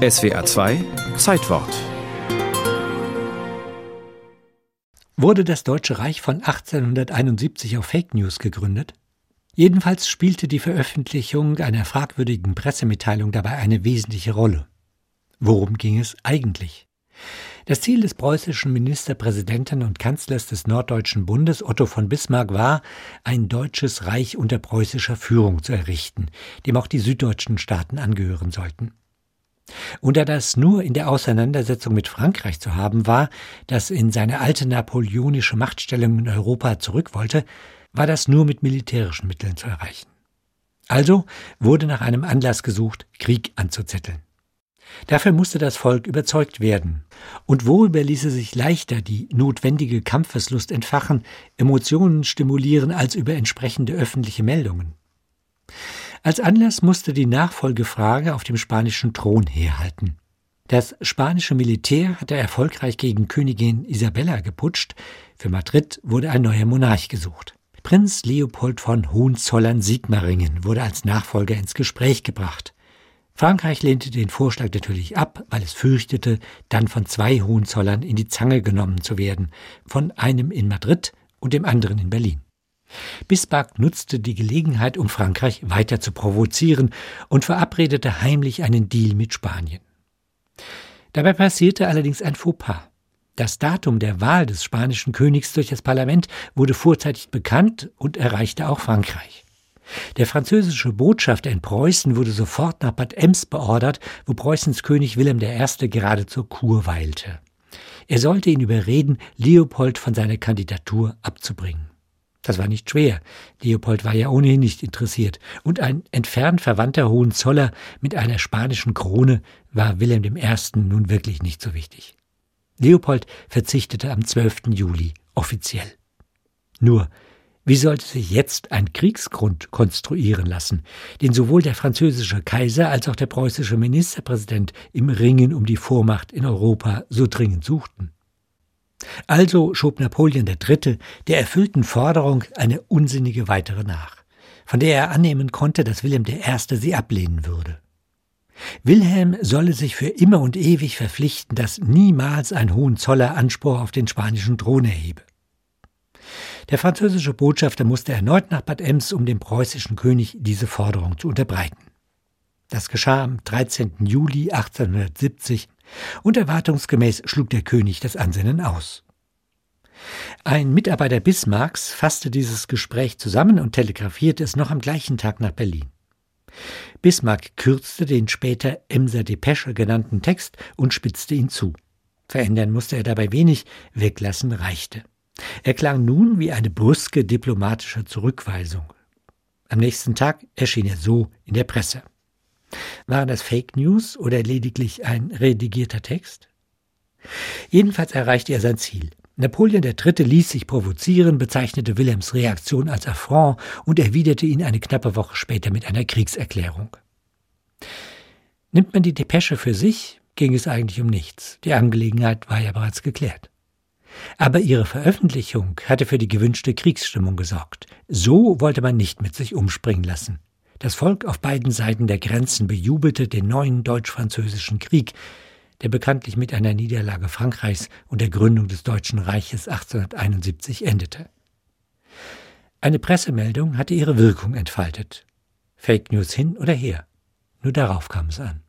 SWA 2 Zeitwort Wurde das Deutsche Reich von 1871 auf Fake News gegründet? Jedenfalls spielte die Veröffentlichung einer fragwürdigen Pressemitteilung dabei eine wesentliche Rolle. Worum ging es eigentlich? Das Ziel des preußischen Ministerpräsidenten und Kanzlers des Norddeutschen Bundes Otto von Bismarck war, ein deutsches Reich unter preußischer Führung zu errichten, dem auch die süddeutschen Staaten angehören sollten. Und da das nur in der Auseinandersetzung mit Frankreich zu haben war, das in seine alte napoleonische Machtstellung in Europa zurück wollte, war das nur mit militärischen Mitteln zu erreichen. Also wurde nach einem Anlass gesucht, Krieg anzuzetteln. Dafür musste das Volk überzeugt werden. Und worüber ließe sich leichter die notwendige Kampfeslust entfachen, Emotionen stimulieren, als über entsprechende öffentliche Meldungen? Als Anlass musste die Nachfolgefrage auf dem spanischen Thron herhalten. Das spanische Militär hatte erfolgreich gegen Königin Isabella geputscht, für Madrid wurde ein neuer Monarch gesucht. Prinz Leopold von Hohenzollern-Sigmaringen wurde als Nachfolger ins Gespräch gebracht. Frankreich lehnte den Vorschlag natürlich ab, weil es fürchtete, dann von zwei Hohenzollern in die Zange genommen zu werden, von einem in Madrid und dem anderen in Berlin. Bismarck nutzte die Gelegenheit, um Frankreich weiter zu provozieren und verabredete heimlich einen Deal mit Spanien. Dabei passierte allerdings ein Fauxpas. Das Datum der Wahl des spanischen Königs durch das Parlament wurde vorzeitig bekannt und erreichte auch Frankreich. Der französische Botschafter in Preußen wurde sofort nach Bad Ems beordert, wo Preußens König Wilhelm I. gerade zur Kur weilte. Er sollte ihn überreden, Leopold von seiner Kandidatur abzubringen. Das war nicht schwer. Leopold war ja ohnehin nicht interessiert. Und ein entfernt verwandter Hohenzoller mit einer spanischen Krone war Wilhelm I. nun wirklich nicht so wichtig. Leopold verzichtete am 12. Juli offiziell. Nur wie sollte sich jetzt ein Kriegsgrund konstruieren lassen, den sowohl der französische Kaiser als auch der preußische Ministerpräsident im Ringen um die Vormacht in Europa so dringend suchten? Also schob Napoleon III. der erfüllten Forderung eine unsinnige weitere nach, von der er annehmen konnte, dass Wilhelm I. sie ablehnen würde. Wilhelm solle sich für immer und ewig verpflichten, dass niemals ein Hohenzoller Anspruch auf den spanischen Thron erhebe. Der französische Botschafter musste erneut nach Bad Ems, um dem preußischen König diese Forderung zu unterbreiten. Das geschah am 13. Juli 1870 und erwartungsgemäß schlug der König das Ansinnen aus. Ein Mitarbeiter Bismarcks fasste dieses Gespräch zusammen und telegrafierte es noch am gleichen Tag nach Berlin. Bismarck kürzte den später Emser Depesche genannten Text und spitzte ihn zu. Verändern musste er dabei wenig, weglassen reichte. Er klang nun wie eine brüske diplomatische Zurückweisung. Am nächsten Tag erschien er so in der Presse. Waren das Fake News oder lediglich ein redigierter Text? Jedenfalls erreichte er sein Ziel. Napoleon III. ließ sich provozieren, bezeichnete Wilhelms Reaktion als Affront und erwiderte ihn eine knappe Woche später mit einer Kriegserklärung. Nimmt man die Depesche für sich, ging es eigentlich um nichts. Die Angelegenheit war ja bereits geklärt. Aber ihre Veröffentlichung hatte für die gewünschte Kriegsstimmung gesorgt. So wollte man nicht mit sich umspringen lassen. Das Volk auf beiden Seiten der Grenzen bejubelte den neuen deutsch-französischen Krieg, der bekanntlich mit einer Niederlage Frankreichs und der Gründung des Deutschen Reiches 1871 endete. Eine Pressemeldung hatte ihre Wirkung entfaltet. Fake News hin oder her. Nur darauf kam es an.